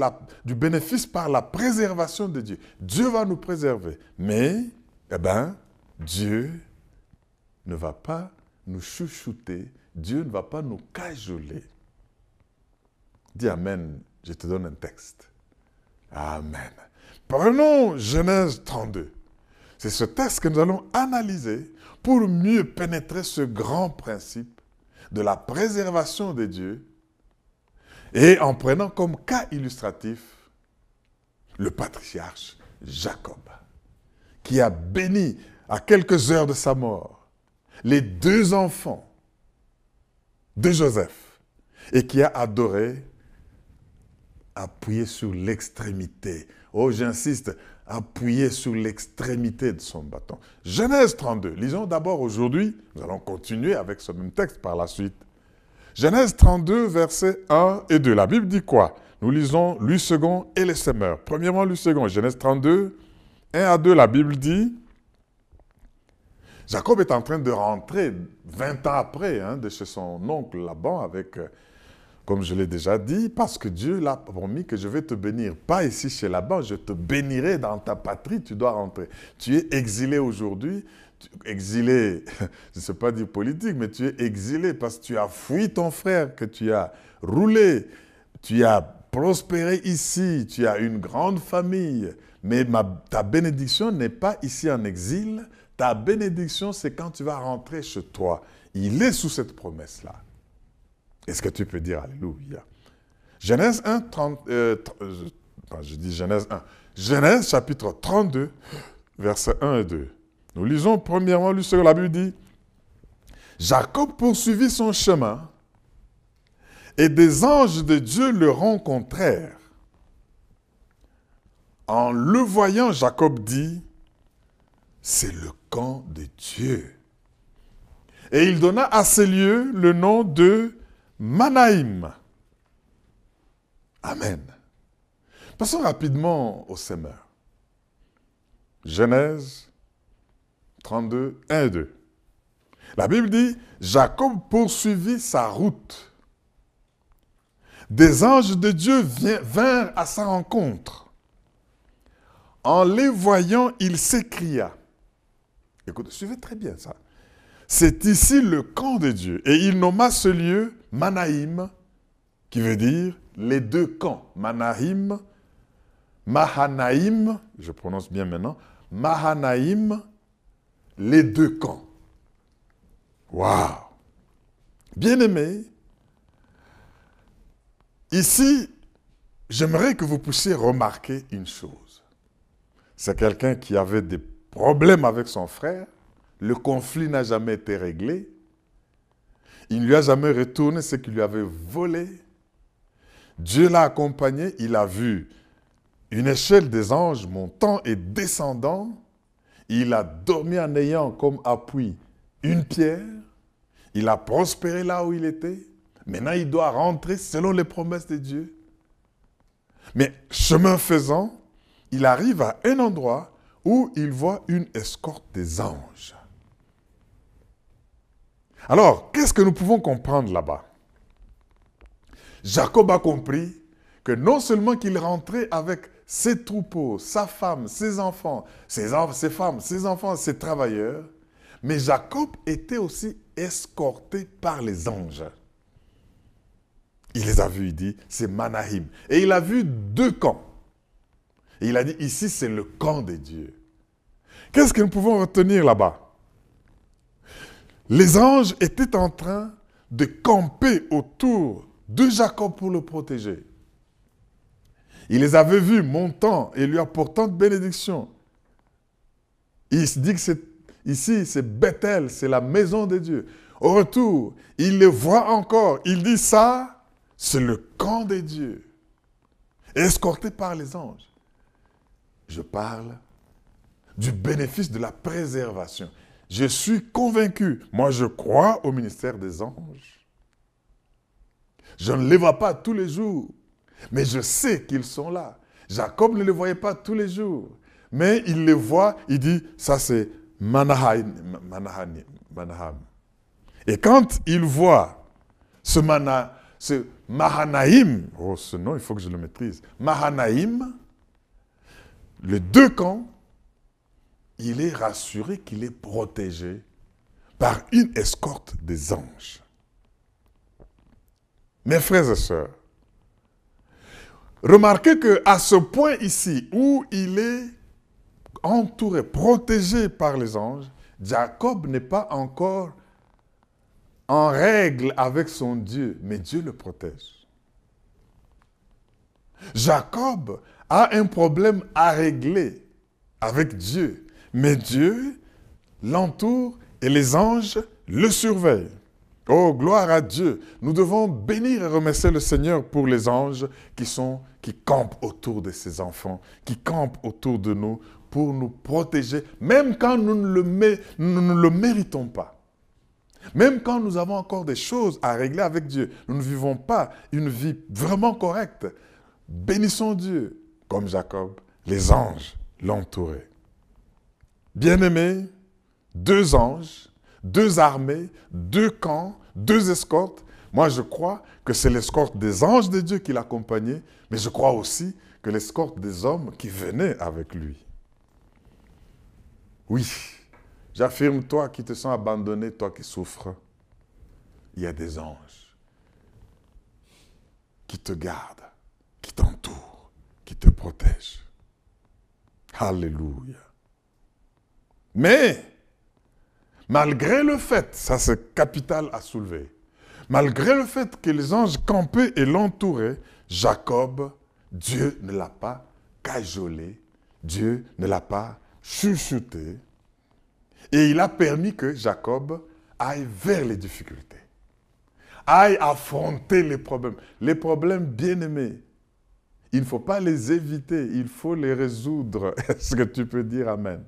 du bénéfice par la préservation de Dieu, Dieu va nous préserver. Mais, eh bien, Dieu ne va pas nous chouchouter, Dieu ne va pas nous cajoler. Dis Amen, je te donne un texte. Amen. Prenons Genèse 32. C'est ce texte que nous allons analyser pour mieux pénétrer ce grand principe de la préservation de Dieu et en prenant comme cas illustratif le patriarche Jacob, qui a béni à quelques heures de sa mort les deux enfants de Joseph et qui a adoré appuyé sur l'extrémité. Oh, j'insiste, appuyé sur l'extrémité de son bâton. Genèse 32. Lisons d'abord aujourd'hui, nous allons continuer avec ce même texte par la suite. Genèse 32, versets 1 et 2. La Bible dit quoi? Nous lisons lui second et les semeurs. Premièrement, lui second, Genèse 32, 1 à 2, la Bible dit Jacob est en train de rentrer 20 ans après hein, de chez son oncle Laban avec euh, comme je l'ai déjà dit, parce que Dieu l'a promis que je vais te bénir. Pas ici chez là-bas, je te bénirai dans ta patrie, tu dois rentrer. Tu es exilé aujourd'hui, exilé, [laughs] je ne sais pas dire politique, mais tu es exilé parce que tu as fui ton frère, que tu as roulé, tu as prospéré ici, tu as une grande famille, mais ta bénédiction n'est pas ici en exil, ta bénédiction c'est quand tu vas rentrer chez toi. Il est sous cette promesse-là. Est-ce que tu peux dire Alléluia? Genèse 1, 30, euh, euh, je dis Genèse 1. Genèse chapitre 32, versets 1 et 2. Nous lisons premièrement, ce que la Bible dit. Jacob poursuivit son chemin et des anges de Dieu le rencontrèrent. En le voyant, Jacob dit, c'est le camp de Dieu. Et il donna à ces lieux le nom de Manaïm. Amen. Passons rapidement au semeur. Genèse 32, 1 et 2. La Bible dit, Jacob poursuivit sa route. Des anges de Dieu vinrent à sa rencontre. En les voyant, il s'écria. Écoutez, suivez très bien ça. C'est ici le camp de Dieu. Et il nomma ce lieu Manaïm, qui veut dire les deux camps. Manaïm, Mahanaïm, je prononce bien maintenant, Mahanaïm, les deux camps. Waouh! Bien-aimé, ici, j'aimerais que vous puissiez remarquer une chose. C'est quelqu'un qui avait des problèmes avec son frère, le conflit n'a jamais été réglé, il ne lui a jamais retourné ce qu'il lui avait volé. Dieu l'a accompagné, il a vu une échelle des anges montant et descendant. Il a dormi en ayant comme appui une pierre. Il a prospéré là où il était. Maintenant, il doit rentrer selon les promesses de Dieu. Mais chemin faisant, il arrive à un endroit où il voit une escorte des anges. Alors, qu'est-ce que nous pouvons comprendre là-bas? Jacob a compris que non seulement qu'il rentrait avec ses troupeaux, sa femme, ses enfants, ses, femmes, ses enfants, ses travailleurs, mais Jacob était aussi escorté par les anges. Il les a vus, il dit, c'est Manahim. Et il a vu deux camps. Et il a dit, ici c'est le camp de Dieu. Qu'est-ce que nous pouvons retenir là-bas? Les anges étaient en train de camper autour de Jacob pour le protéger. Il les avait vus montant et lui apportant de bénédictions. Il se dit que c'est, ici, c'est Bethel, c'est la maison de Dieu. Au retour, il les voit encore. Il dit ça, c'est le camp de Dieu, escorté par les anges. Je parle du bénéfice de la préservation. Je suis convaincu, moi je crois au ministère des anges. Je ne les vois pas tous les jours, mais je sais qu'ils sont là. Jacob ne les voyait pas tous les jours, mais il les voit, il dit, ça c'est Manahaim. Et quand il voit ce, mana, ce Mahanaïm, oh ce nom il faut que je le maîtrise, Mahanaïm, les deux camps, il est rassuré qu'il est protégé par une escorte des anges. Mes frères et sœurs, remarquez que à ce point ici où il est entouré, protégé par les anges, Jacob n'est pas encore en règle avec son Dieu, mais Dieu le protège. Jacob a un problème à régler avec Dieu, mais Dieu l'entoure et les anges le surveillent. Oh, gloire à Dieu. Nous devons bénir et remercier le Seigneur pour les anges qui campent autour de ses enfants, qui campent autour de nous pour nous protéger, même quand nous ne le méritons pas. Même quand nous avons encore des choses à régler avec Dieu, nous ne vivons pas une vie vraiment correcte. Bénissons Dieu, comme Jacob, les anges l'entouraient. Bien-aimés, deux anges, deux armées, deux camps, deux escortes. Moi, je crois que c'est l'escorte des anges de Dieu qui l'accompagnait, mais je crois aussi que l'escorte des hommes qui venaient avec lui. Oui, j'affirme, toi qui te sens abandonné, toi qui souffres, il y a des anges qui te gardent, qui t'entourent, qui te protègent. Alléluia. Mais, malgré le fait, ça c'est capital à soulever, malgré le fait que les anges campaient et l'entouraient, Jacob, Dieu ne l'a pas cajolé, Dieu ne l'a pas chuchoté, et il a permis que Jacob aille vers les difficultés, aille affronter les problèmes. Les problèmes bien-aimés, il ne faut pas les éviter, il faut les résoudre. [laughs] Est-ce que tu peux dire Amen?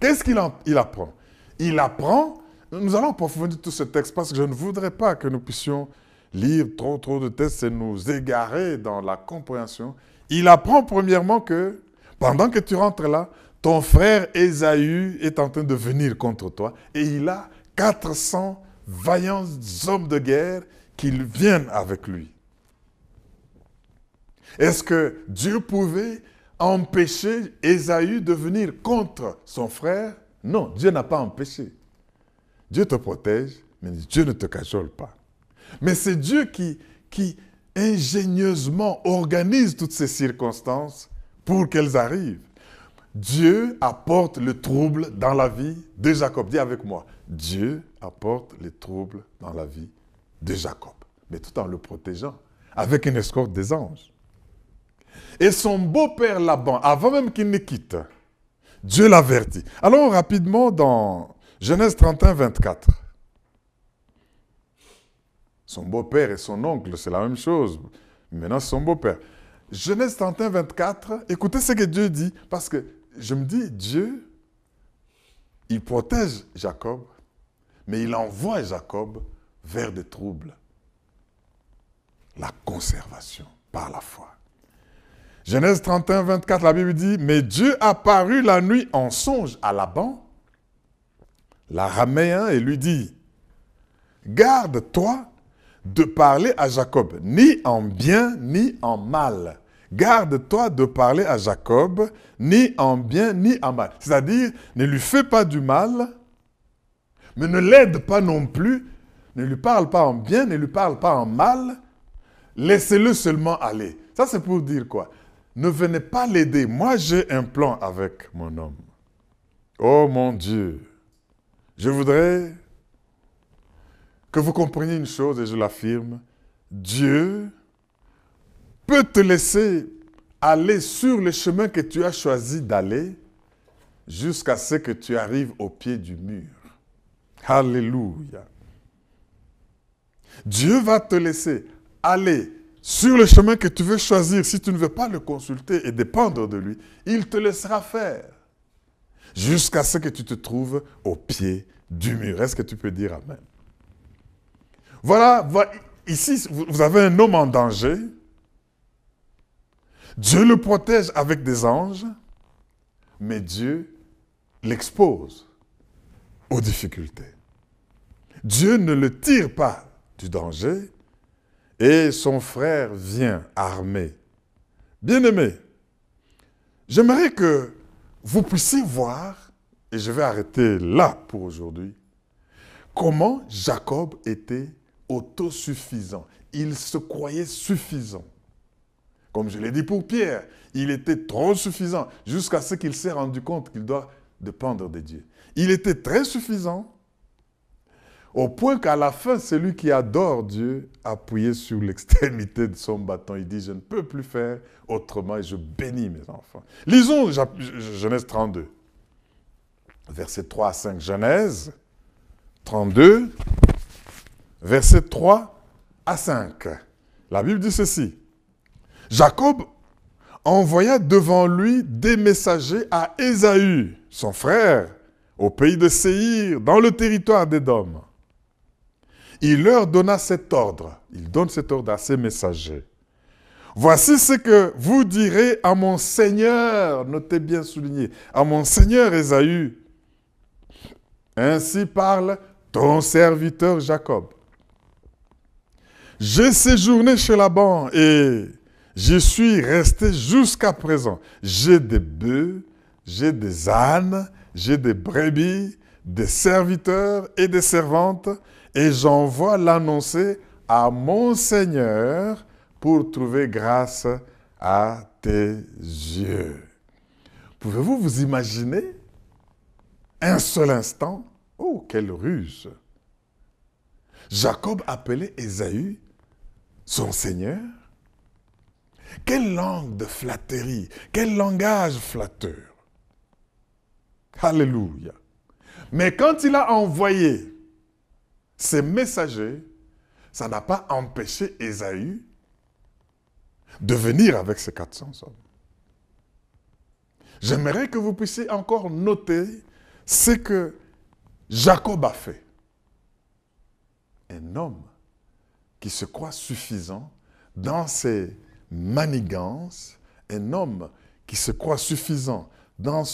Qu'est-ce qu'il apprend? Il apprend, nous allons approfondir tout ce texte parce que je ne voudrais pas que nous puissions lire trop trop de textes et nous égarer dans la compréhension. Il apprend premièrement que pendant que tu rentres là, ton frère Ésaü est en train de venir contre toi et il a 400 vaillants hommes de guerre qui viennent avec lui. Est-ce que Dieu pouvait empêcher Ésaü de venir contre son frère Non, Dieu n'a pas empêché. Dieu te protège, mais Dieu ne te cachole pas. Mais c'est Dieu qui, qui ingénieusement organise toutes ces circonstances pour qu'elles arrivent. Dieu apporte le trouble dans la vie de Jacob. Dis avec moi, Dieu apporte les troubles dans la vie de Jacob, mais tout en le protégeant, avec une escorte des anges. Et son beau-père Laban, avant même qu'il ne quitte, Dieu l'avertit. Allons rapidement dans Genèse 31, 24. Son beau-père et son oncle, c'est la même chose. Maintenant, son beau-père. Genèse 31, 24, écoutez ce que Dieu dit, parce que je me dis, Dieu, il protège Jacob, mais il envoie Jacob vers des troubles. La conservation par la foi. Genèse 31, 24, la Bible dit, mais Dieu apparut la nuit en songe à Laban, l'araméen, et lui dit, garde-toi de parler à Jacob, ni en bien, ni en mal. Garde-toi de parler à Jacob, ni en bien, ni en mal. C'est-à-dire, ne lui fais pas du mal, mais ne l'aide pas non plus, ne lui parle pas en bien, ne lui parle pas en mal, laissez-le seulement aller. Ça, c'est pour dire quoi? Ne venez pas l'aider. Moi, j'ai un plan avec mon homme. Oh mon Dieu, je voudrais que vous compreniez une chose et je l'affirme. Dieu peut te laisser aller sur le chemin que tu as choisi d'aller jusqu'à ce que tu arrives au pied du mur. Alléluia. Dieu va te laisser aller sur le chemin que tu veux choisir, si tu ne veux pas le consulter et dépendre de lui, il te laissera faire jusqu'à ce que tu te trouves au pied du mur. Est-ce que tu peux dire Amen? Voilà, ici, vous avez un homme en danger. Dieu le protège avec des anges, mais Dieu l'expose aux difficultés. Dieu ne le tire pas du danger, et son frère vient armé. Bien-aimé, j'aimerais que vous puissiez voir, et je vais arrêter là pour aujourd'hui, comment Jacob était autosuffisant. Il se croyait suffisant. Comme je l'ai dit pour Pierre, il était trop suffisant jusqu'à ce qu'il s'est rendu compte qu'il doit dépendre de Dieu. Il était très suffisant au point qu'à la fin, celui qui adore Dieu, appuyé sur l'extrémité de son bâton, il dit, je ne peux plus faire autrement et je bénis mes enfants. Lisons Genèse 32, verset 3 à 5. Genèse 32, verset 3 à 5. La Bible dit ceci. Jacob envoya devant lui des messagers à Ésaü, son frère, au pays de Séhir, dans le territoire d'Édom. Il leur donna cet ordre. Il donne cet ordre à ses messagers. Voici ce que vous direz à mon Seigneur, notez bien souligné, à mon Seigneur Ésaü. Ainsi parle ton serviteur Jacob. J'ai séjourné chez Laban et J'y suis resté jusqu'à présent. J'ai des bœufs, j'ai des ânes, j'ai des brebis, des serviteurs et des servantes, et j'envoie l'annoncer à mon Seigneur pour trouver grâce à tes yeux. Pouvez-vous vous imaginer un seul instant? Oh, quelle ruse Jacob appelait Ésaü son Seigneur quelle langue de flatterie, quel langage flatteur. Alléluia. Mais quand il a envoyé ses messagers, ça n'a pas empêché Ésaü de venir avec ses 400 hommes. J'aimerais que vous puissiez encore noter ce que Jacob a fait. Un homme qui se croit suffisant dans ses manigance, un homme qui se croit suffisant dans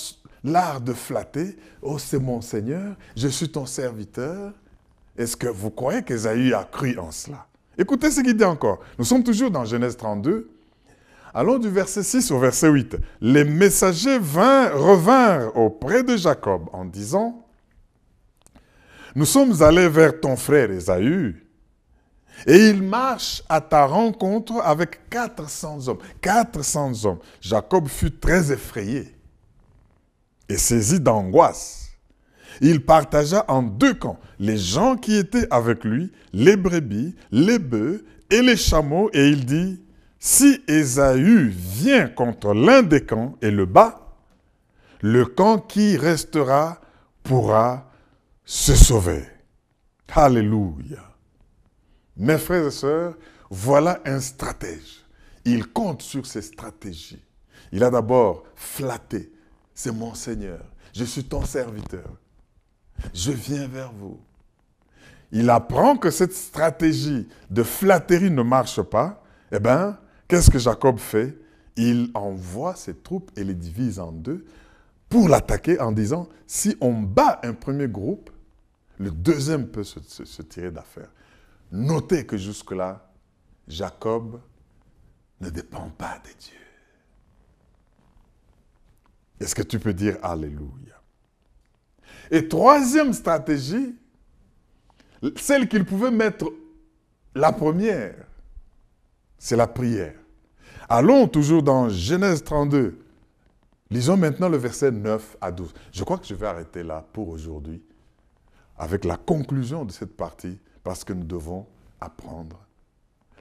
l'art de flatter, oh c'est mon Seigneur, je suis ton serviteur. Est-ce que vous croyez qu'Esaïe a cru en cela? Écoutez ce qu'il dit encore. Nous sommes toujours dans Genèse 32. Allons du verset 6 au verset 8. Les messagers revinrent auprès de Jacob en disant, Nous sommes allés vers ton frère Esaü et il marche à ta rencontre avec 400 hommes. 400 hommes. Jacob fut très effrayé et saisi d'angoisse. Il partagea en deux camps les gens qui étaient avec lui, les brebis, les bœufs et les chameaux, et il dit, si Ésaü vient contre l'un des camps et le bat, le camp qui restera pourra se sauver. Alléluia. Mes frères et sœurs, voilà un stratège. Il compte sur ses stratégies. Il a d'abord flatté. C'est mon Seigneur. Je suis ton serviteur. Je viens vers vous. Il apprend que cette stratégie de flatterie ne marche pas. Eh bien, qu'est-ce que Jacob fait? Il envoie ses troupes et les divise en deux pour l'attaquer en disant, si on bat un premier groupe, le deuxième peut se, tirer d'affaire. Notez que jusque-là, Jacob ne dépend pas de Dieu. Est-ce que tu peux dire Alléluia? Et troisième stratégie, celle qu'il pouvait mettre la première, c'est la prière. Allons toujours dans Genèse 32. Lisons maintenant le verset 9 à 12. Je crois que je vais arrêter là pour aujourd'hui avec la conclusion de cette partie parce que nous devons apprendre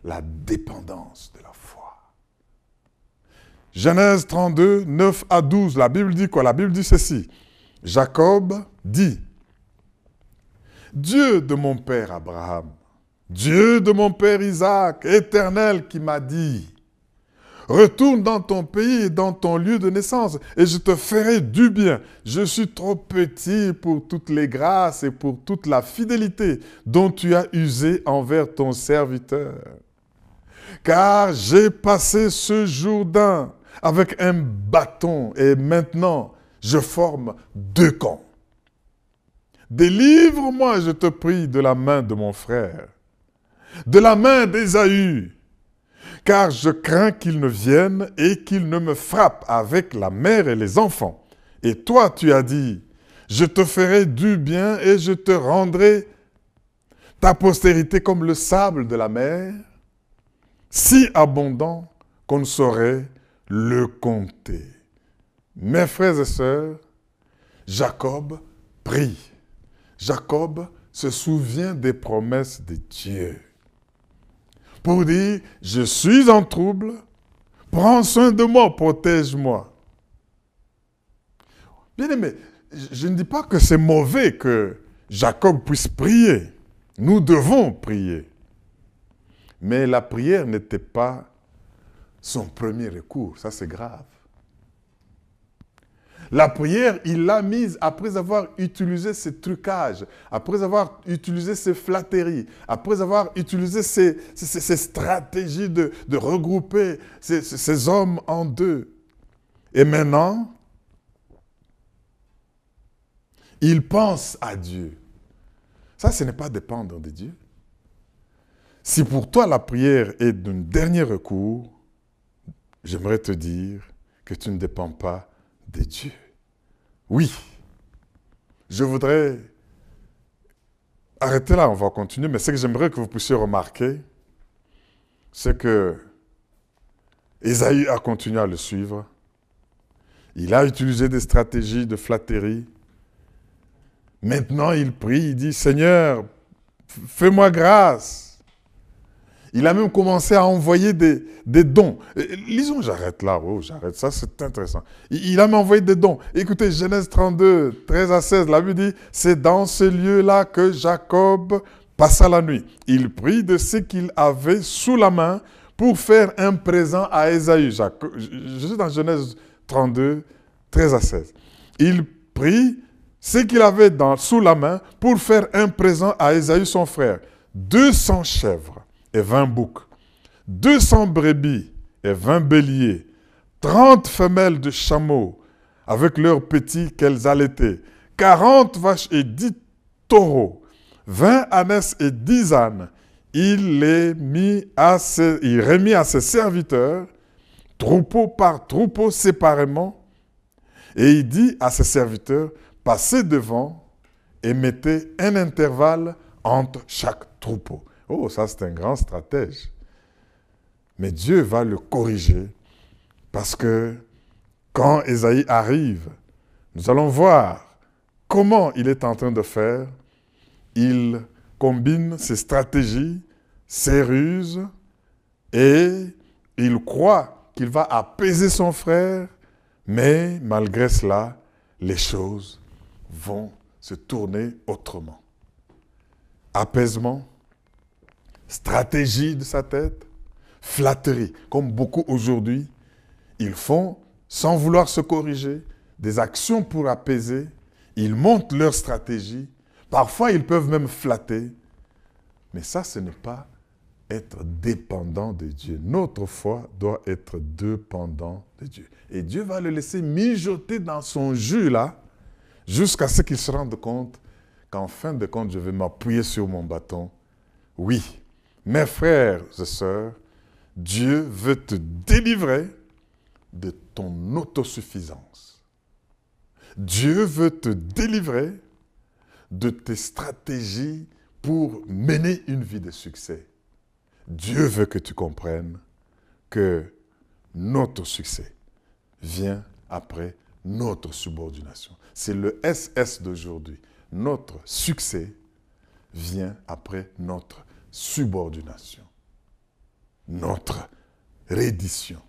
la dépendance de la foi. Genèse 32, 9 à 12, la Bible dit quoi? La Bible dit ceci. Jacob dit, Dieu de mon père Abraham, Dieu de mon père Isaac, éternel qui m'a dit, Retourne dans ton pays et dans ton lieu de naissance, et je te ferai du bien. Je suis trop petit pour toutes les grâces et pour toute la fidélité dont tu as usé envers ton serviteur. Car j'ai passé ce Jourdain avec un bâton, et maintenant je forme deux camps. Délivre-moi, je te prie, de la main de mon frère, de la main d'Ésaü, car je crains qu'il ne vienne et qu'il ne me frappe avec la mère et les enfants. Et toi, tu as dit, je te ferai du bien et je te rendrai ta postérité comme le sable de la mer, si abondant qu'on ne saurait le compter. Mes frères et sœurs, Jacob prie. Jacob se souvient des promesses de Dieu. Pour dire, je suis en trouble, prends soin de moi, protège-moi. Bien aimé, je ne dis pas que c'est mauvais que Jacob puisse prier. Nous devons prier. Mais la prière n'était pas son premier recours. Ça, c'est grave. La prière, il l'a mise après avoir utilisé ses trucages, après avoir utilisé ses flatteries, après avoir utilisé ses, stratégies de, regrouper ces hommes en deux. Et maintenant, il pense à Dieu. Ça, ce n'est pas dépendre de Dieu. Si pour toi la prière est d'un dernier recours, j'aimerais te dire que tu ne dépends pas de Dieu. Oui, je voudrais arrêter là, on va continuer, mais ce que j'aimerais que vous puissiez remarquer, c'est que Esaïe a continué à le suivre. Il a utilisé des stratégies de flatterie. Maintenant, il prie, il dit, Seigneur, fais-moi grâce. Il a même commencé à envoyer des, dons. Lisons, j'arrête là, oh, j'arrête, ça c'est intéressant. Il, a même envoyé des dons. Écoutez, Genèse 32, 13 à 16, la Bible dit, c'est dans ce lieu-là que Jacob passa la nuit. Il prit de ce qu'il avait sous la main pour faire un présent à Esaü. Je suis dans Genèse 32, 13 à 16. Il prit ce qu'il avait sous la main pour faire un présent à Esaü, son frère. 200 chèvres et 20 boucs, 200 brebis et 20 béliers, 30 femelles de chameaux avec leurs petits qu'elles allaitaient, 40 vaches et 10 taureaux, 20 ânesses et 10 ânes. Il les mit à ses, il remit à ses serviteurs, troupeau par troupeau séparément, et il dit à ses serviteurs, passez devant et mettez un intervalle entre chaque troupeau. Oh, ça c'est un grand stratège. Mais Dieu va le corriger parce que quand Esaïe arrive, nous allons voir comment il est en train de faire. Il combine ses stratégies, ses ruses, et il croit qu'il va apaiser son frère, mais malgré cela, les choses vont se tourner autrement. Apaisement, stratégie de sa tête, flatterie, comme beaucoup aujourd'hui, ils font, sans vouloir se corriger, des actions pour apaiser, ils montent leur stratégie, parfois ils peuvent même flatter, mais ça, ce n'est pas être dépendant de Dieu. Notre foi doit être dépendant de Dieu. Et Dieu va le laisser mijoter dans son jus là, jusqu'à ce qu'il se rende compte qu'en fin de compte, je vais m'appuyer sur mon bâton. Oui, mes frères et sœurs, Dieu veut te délivrer de ton autosuffisance. Dieu veut te délivrer de tes stratégies pour mener une vie de succès. Dieu veut que tu comprennes que notre succès vient après notre subordination. C'est le SS d'aujourd'hui. Notre succès vient après notre subordination, notre reddition,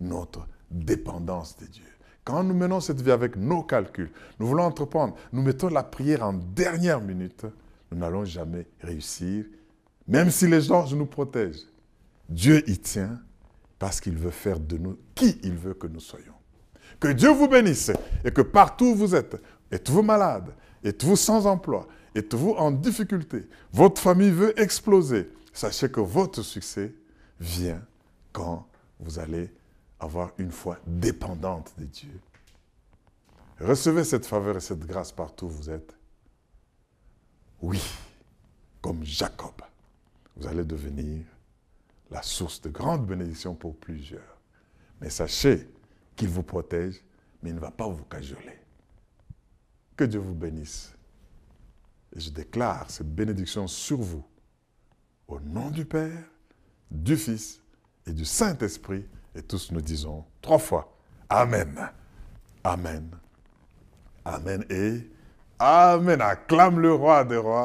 notre dépendance de Dieu. Quand nous menons cette vie avec nos calculs, nous voulons entreprendre, nous mettons la prière en dernière minute, nous n'allons jamais réussir, même si les gens nous protègent. Dieu y tient parce qu'il veut faire de nous qui il veut que nous soyons. Que Dieu vous bénisse et que partout où vous êtes, êtes-vous malade, êtes-vous sans emploi, êtes-vous en difficulté, votre famille veut exploser, sachez que votre succès vient quand vous allez avoir une foi dépendante de Dieu. Recevez cette faveur et cette grâce partout où vous êtes. Oui, comme Jacob, vous allez devenir la source de grandes bénédictions pour plusieurs. Mais sachez qu'il vous protège, mais il ne va pas vous cajoler. Que Dieu vous bénisse. Et je déclare cette bénédiction sur vous. Au nom du Père, du Fils et du Saint-Esprit. Et tous nous disons trois fois Amen. Amen. Amen et Amen. Acclame le roi des rois.